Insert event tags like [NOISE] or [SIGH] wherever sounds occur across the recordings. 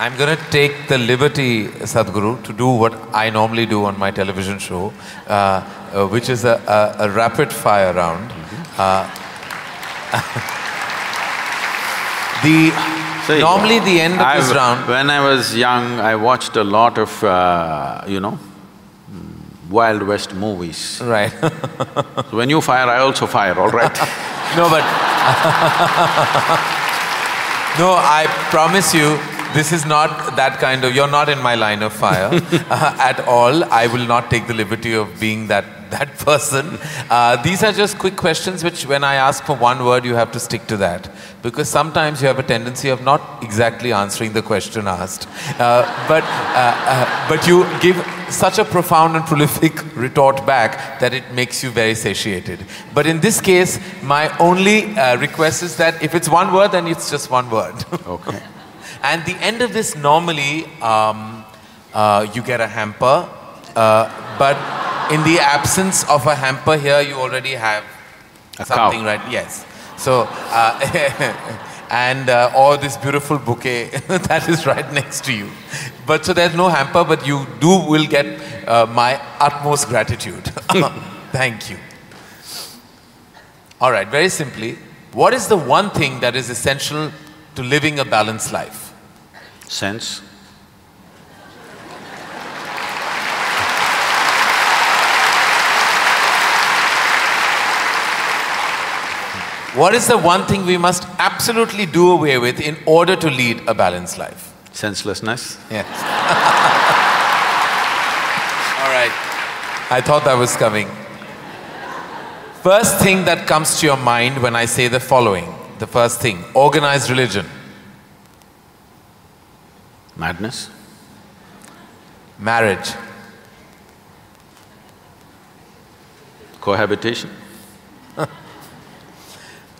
I'm going to take the liberty, Sadhguru, to do what I normally do on my television show, uh, uh, which is a, a, a, rapid fire round. Uh, [LAUGHS] the See, normally the end of I've, this round. When I was young, I watched a lot of, uh, you know, Wild West movies. Right. [LAUGHS] so when you fire, I also fire, all right? [LAUGHS] no, but no, I promise you, this is not that kind of, you're not in my line of fire [LAUGHS] uh, at all. I will not take the liberty of being that, that person. Uh, these are just quick questions which when I ask for one word, you have to stick to that. Because sometimes you have a tendency of not exactly answering the question asked. Uh, but, uh, uh, but you give such a profound and prolific retort back that it makes you very satiated. But in this case, my only uh, request is that if it's one word, then it's just one word. okay. [LAUGHS] And the end of this, normally, um, uh, you get a hamper, uh, but in the absence of a hamper here, you already have a something, cow. right? Yes. So, uh, [LAUGHS] and uh, or this beautiful bouquet [LAUGHS] that is right next to you. But so there's no hamper, but you do will get uh, my utmost gratitude. [LAUGHS] Thank you. All right, very simply, what is the one thing that is essential to living a balanced life? Sense. What is the one thing we must absolutely do away with in order to lead a balanced life? Senselessness. Yes. [LAUGHS] All right. I thought that was coming. First thing that comes to your mind when I say the following. The first thing, organized religion. Madness. Marriage. Cohabitation. [LAUGHS]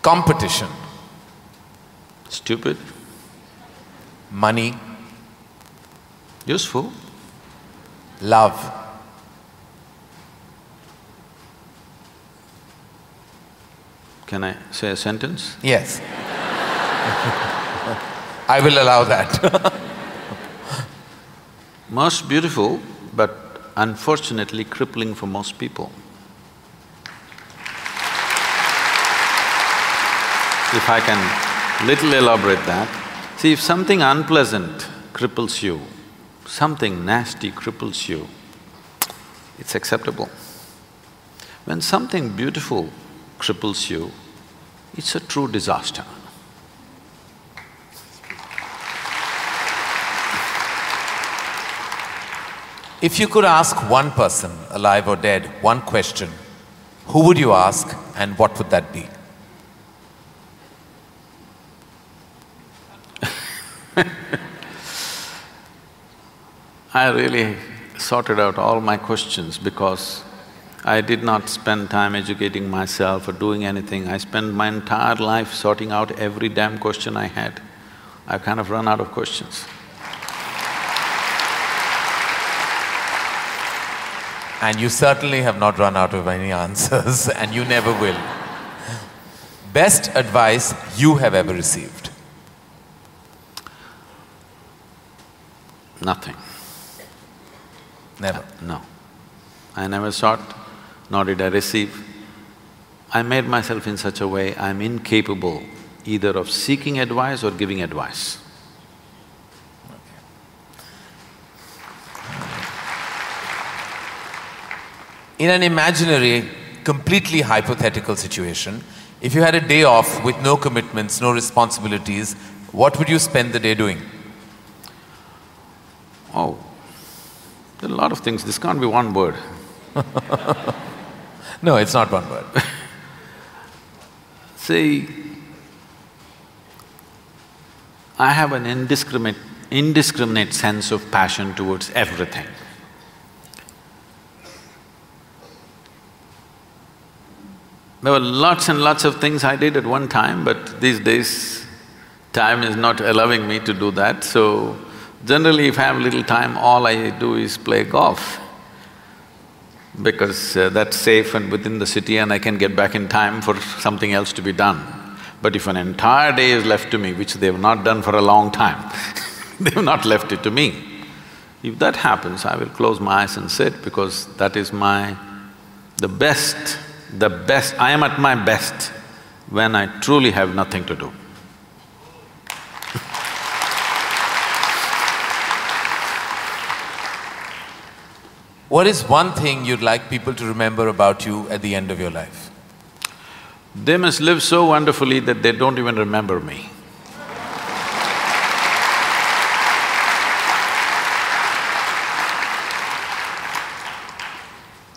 Competition. Stupid. Money. Useful. Love. Can I say a sentence? Yes. [LAUGHS] I will allow that. [LAUGHS] Most beautiful, but unfortunately crippling for most people. If I can little elaborate that, see if something unpleasant cripples you, something nasty cripples you, it's acceptable. When something beautiful cripples you, it's a true disaster. If you could ask one person, alive or dead, one question, who would you ask and what would that be? [LAUGHS] I really sorted out all my questions because I did not spend time educating myself or doing anything. I spent my entire life sorting out every damn question I had. I've kind of run out of questions. And you certainly have not run out of any answers [LAUGHS] and you never will. Best advice you have ever received? Nothing. Never? Uh, no. I never sought, nor did I receive. I made myself in such a way I'm incapable either of seeking advice or giving advice. In an imaginary, completely hypothetical situation, if you had a day off with no commitments, no responsibilities, what would you spend the day doing? Oh, there are a lot of things, this can't be one word. [LAUGHS] no, it's not one word. [LAUGHS] See, I have an indiscriminate, indiscriminate sense of passion towards everything. There were lots and lots of things I did at one time, but these days time is not allowing me to do that, so generally if I have little time, all I do is play golf because uh, that's safe and within the city and I can get back in time for something else to be done. But if an entire day is left to me, which they've not done for a long time, [LAUGHS] They've not left it to me. If that happens, I will close my eyes and sit because that is my… the best, the best… I am at my best when I truly have nothing to do. What is one thing you'd like people to remember about you at the end of your life? They must live so wonderfully that they don't even remember me.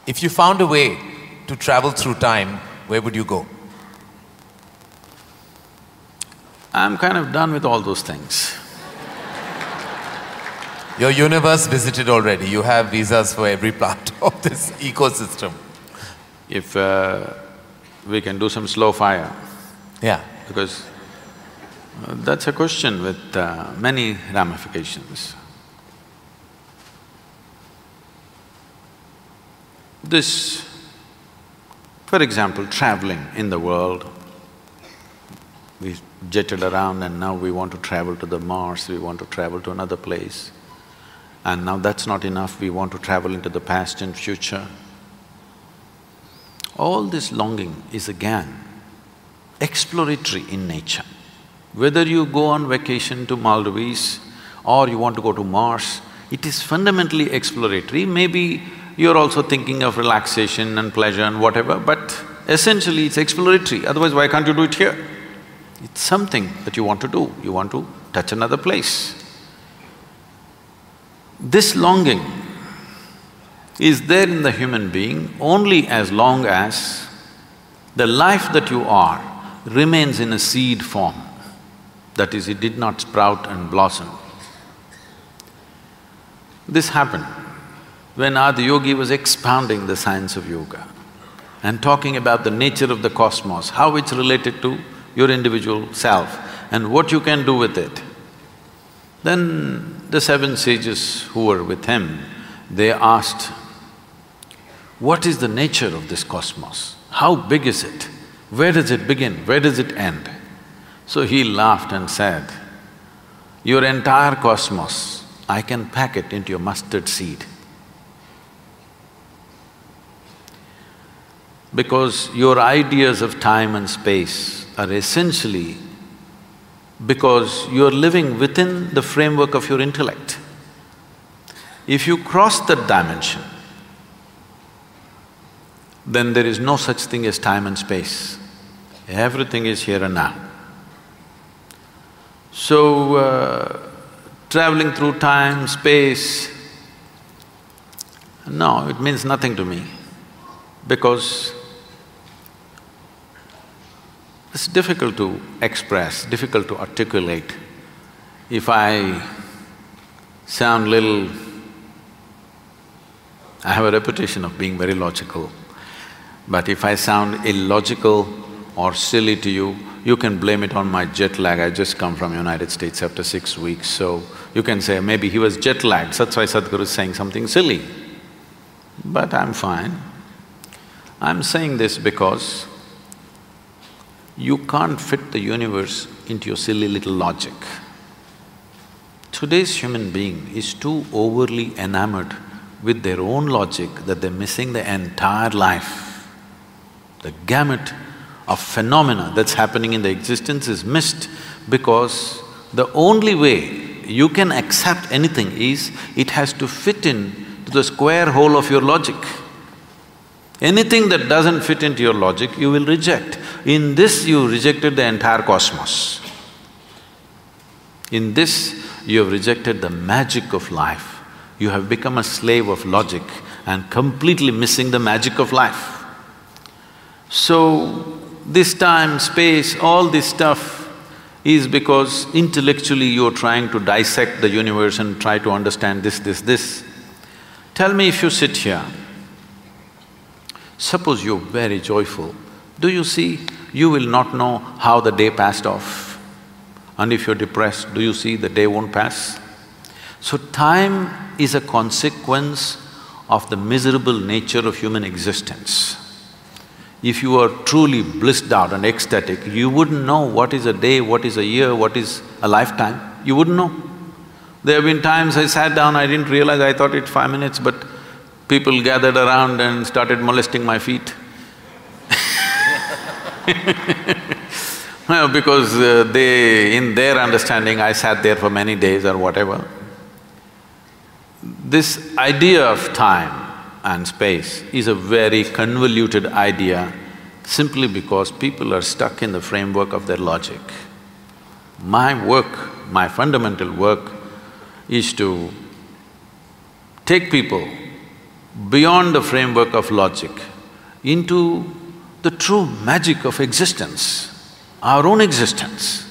If you found a way to travel through time, where would you go? I'm kind of done with all those things. Your universe visited already. You have visas for every part [LAUGHS] of this ecosystem. If uh, we can do some slow fire, Yeah. because uh, that's a question with uh, many ramifications. This, for example, traveling in the world, we jetted around and now we want to travel to the Mars, we want to travel to another place. And now that's not enough, we want to travel into the past and future. All this longing is again exploratory in nature. Whether you go on vacation to Maldives or you want to go to Mars, it is fundamentally exploratory. Maybe you're also thinking of relaxation and pleasure and whatever, but essentially it's exploratory, otherwise why can't you do it here? It's something that you want to do, you want to touch another place. This longing is there in the human being only as long as the life that you are remains in a seed form. That is, it did not sprout and blossom. This happened when Adiyogi was expounding the science of yoga and talking about the nature of the cosmos, how it's related to your individual self and what you can do with it. Then the seven sages who were with him, they asked, what is the nature of this cosmos? How big is it? Where does it begin? Where does it end? So he laughed and said, Your entire cosmos, I can pack it into a mustard seed. Because your ideas of time and space are essentially because you're living within the framework of your intellect. If you cross that dimension, then there is no such thing as time and space. Everything is here and now. So, uh, traveling through time, space, no, it means nothing to me because it's difficult to express, difficult to articulate. If I sound little… I have a reputation of being very logical, but if I sound illogical or silly to you, you can blame it on my jet lag. I just come from United States after six weeks, so you can say maybe he was jet lagged, that's why Sadhguru is saying something silly. But I'm fine. I'm saying this because you can't fit the universe into your silly little logic. Today's human being is too overly enamored with their own logic that they're missing the entire life. The gamut of phenomena that's happening in the existence is missed because the only way you can accept anything is it has to fit in to the square hole of your logic. Anything that doesn't fit into your logic, you will reject. In this, you rejected the entire cosmos. In this, you have rejected the magic of life. You have become a slave of logic and completely missing the magic of life. So, this time, space, all this stuff is because intellectually you're trying to dissect the universe and try to understand this, this, this. Tell me if you sit here, suppose you're very joyful, do you see, you will not know how the day passed off. And if you're depressed, do you see the day won't pass? So time is a consequence of the miserable nature of human existence. If you are truly blissed out and ecstatic, you wouldn't know what is a day, what is a year, what is a lifetime, you wouldn't know. There have been times I sat down, I didn't realize, I thought it's five minutes, but people gathered around and started molesting my feet. [LAUGHS] because uh, they… in their understanding, I sat there for many days or whatever. This idea of time and space is a very convoluted idea simply because people are stuck in the framework of their logic. My work, my fundamental work is to take people beyond the framework of logic into the true magic of existence, our own existence.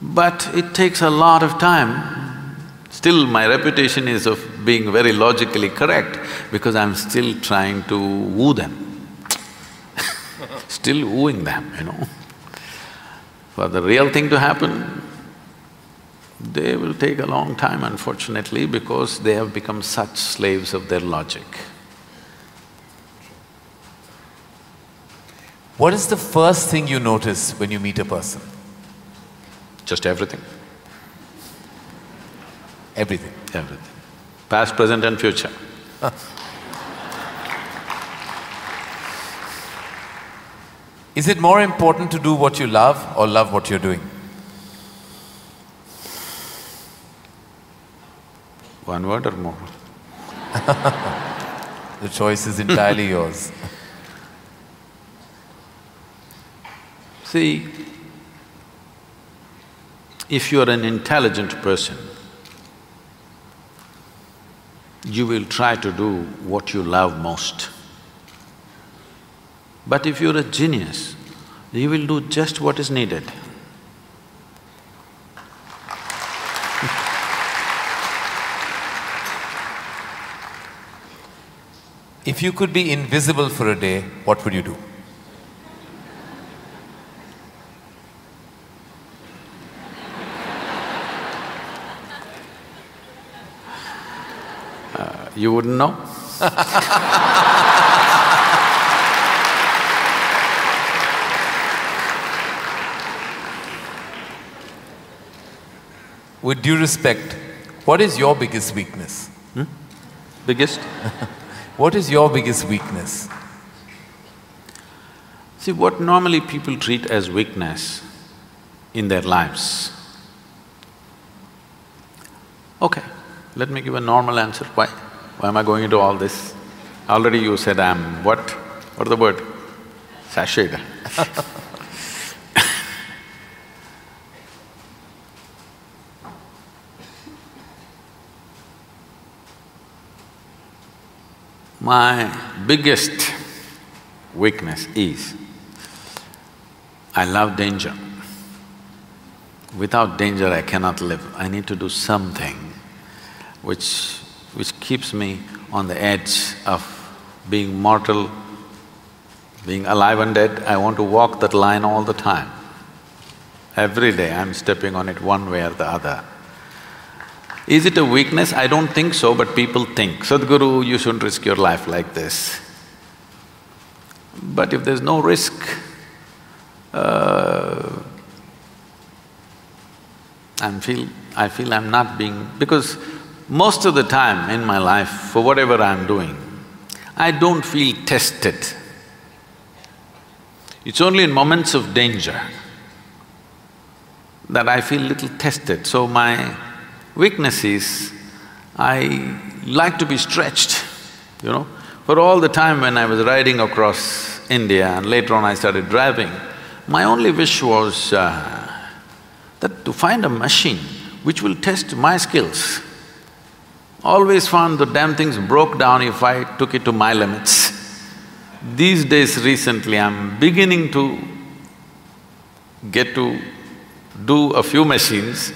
But it takes a lot of time. Still, my reputation is of being very logically correct because I'm still trying to woo them [LAUGHS] still wooing them, you know. For the real thing to happen, they will take a long time unfortunately because they have become such slaves of their logic. What is the first thing you notice when you meet a person? Just everything. Everything. Everything. Past, present and future. [LAUGHS] Is it more important to do what you love or love what you're doing? One word or more? [LAUGHS] the choice is entirely yours. [LAUGHS] See, if you are an intelligent person, you will try to do what you love most. But if you're a genius, you will do just what is needed. [LAUGHS] If you could be invisible for a day, what would you do? You wouldn't know? [LAUGHS] With due respect, what is your biggest weakness? Hmm? Biggest? [LAUGHS] what is your biggest weakness? See, what normally people treat as weakness in their lives. Okay, let me give a normal answer. Why? Why am I going into all this? Already you said I'm what? What is the word? Sashayed. [LAUGHS] My biggest weakness is I love danger. Without danger, I cannot live. I need to do something which… which keeps me on the edge of being mortal, being alive and dead. I want to walk that line all the time. Every day I'm stepping on it one way or the other. Is it a weakness? I don't think so, but people think, Sadhguru, you shouldn't risk your life like this. But if there's no risk, uh, I'm feel… I feel I'm not being… because most of the time in my life, for whatever I'm doing, I don't feel tested. It's only in moments of danger that I feel little tested, so my Weakness is, I like to be stretched, you know. For all the time when I was riding across India and later on I started driving, my only wish was uh, that to find a machine which will test my skills. Always found the damn things broke down if I took it to my limits. These days recently, I'm beginning to get to do a few machines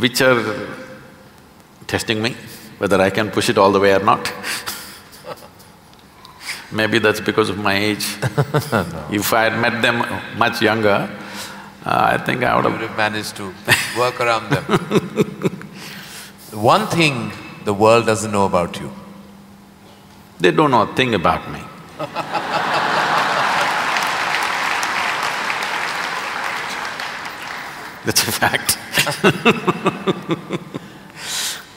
which are testing me, whether I can push it all the way or not. [LAUGHS] Maybe that's because of my age. [LAUGHS] no. If I had met them much younger, uh, I think I would have… would have managed to work around them. [LAUGHS] One thing the world doesn't know about you. They don't know a thing about me. [LAUGHS] That's a fact [LAUGHS]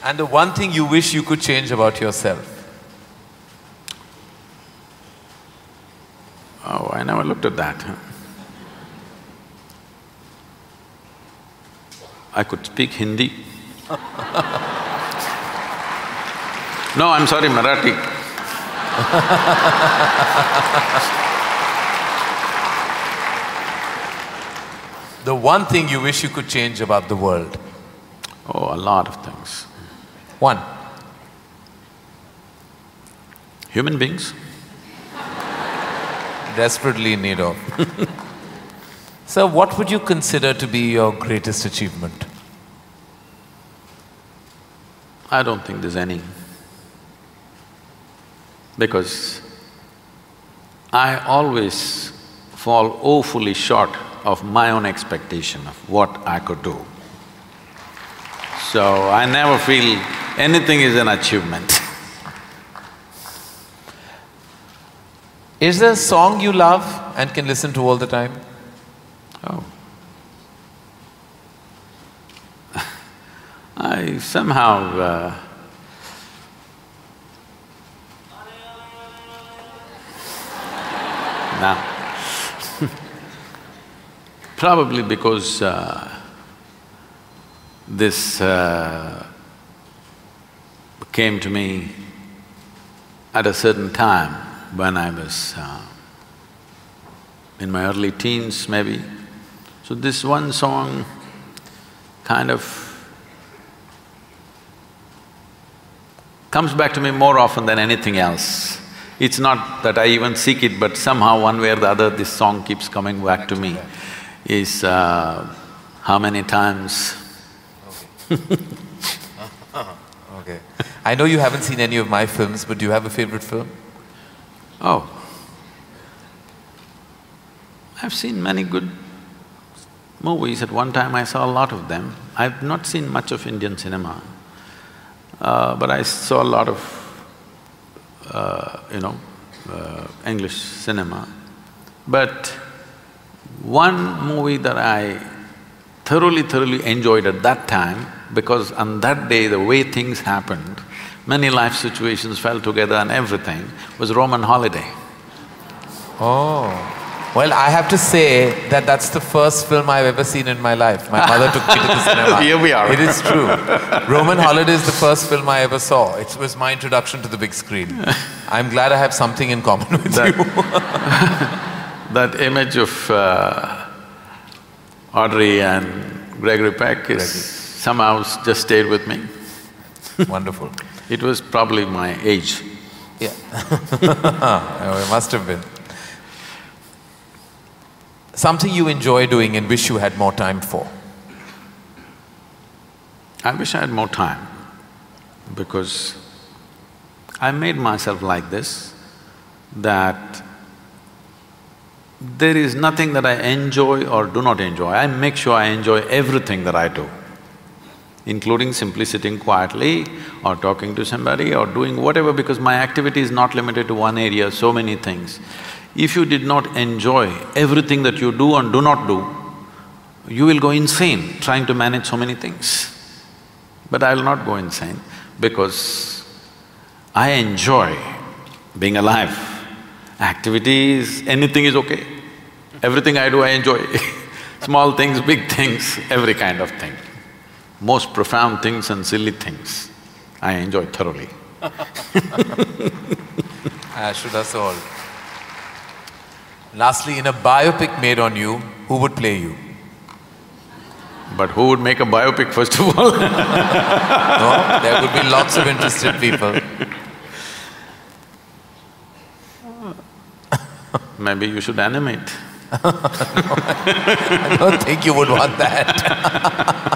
and the one thing you wish you could change about yourself? Oh, I never looked at that. I could speak Hindi. [LAUGHS] no, I'm sorry, Marathi. The one thing you wish you could change about the world? Oh, a lot of things. One. Human beings. Desperately in need of. [LAUGHS] Sir, what would you consider to be your greatest achievement? I don't think there's any. Because I always fall woefully short of my own expectation of what I could do. So I never feel anything is an achievement. Is there a song you love and can listen to all the time? Oh. [LAUGHS] I somehow uh, now [LAUGHS] probably because uh, this uh, came to me at a certain time when I was uh, in my early teens maybe. So this one song kind of comes back to me more often than anything else. It's not that I even seek it, but somehow one way or the other this song keeps coming back to me. Is uh, how many times [LAUGHS] Okay. I know you haven't seen any of my films, but do you have a favorite film? Oh. I've seen many good movies. At one time I saw a lot of them. I've not seen much of Indian cinema, uh, but I saw a lot of, you know, uh, English cinema. But one movie that I thoroughly, thoroughly enjoyed at that time, because on that day the way things happened, many life situations fell together and everything, was Roman Holiday. Oh. Well, I have to say that that's the first film I've ever seen in my life. My mother took me to the cinema. [LAUGHS] Here we are. It is true. Roman Holiday is the first film I ever saw. It was my introduction to the big screen. [LAUGHS] I'm glad I have something in common with That- you. [LAUGHS] That image of uh, Audrey and Gregory Peck is somehow just stayed with me. Wonderful. It was probably my age. Yeah. oh, it must have been. Something you enjoy doing and wish you had more time for. I wish I had more time because I made myself like this, that there is nothing that I enjoy or do not enjoy. I make sure I enjoy everything that I do, including simply sitting quietly or talking to somebody or doing whatever because my activity is not limited to one area, so many things. If you did not enjoy everything that you do and do not do, you will go insane trying to manage so many things. But I will not go insane because I enjoy being alive. Activities, anything is okay. Everything I do, I enjoy. [LAUGHS] Small things, big things, every kind of thing. Most profound things and silly things, I enjoy thoroughly. [LAUGHS] Ah, should us all. Lastly, in a biopic made on you, who would play you? But who would make a biopic first of all? No? There would be lots of interested people. [LAUGHS] Maybe you should animate. [LAUGHS] I don't think you would want that. [LAUGHS]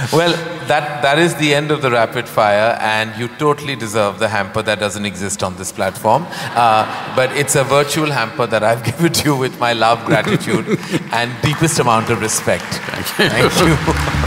[LAUGHS] well, that, that is the end of the rapid fire, and you totally deserve the hamper that doesn't exist on this platform. Uh, but it's a virtual hamper that I've [LAUGHS] given to you with my love, gratitude, [LAUGHS] and deepest amount of respect. Thank you.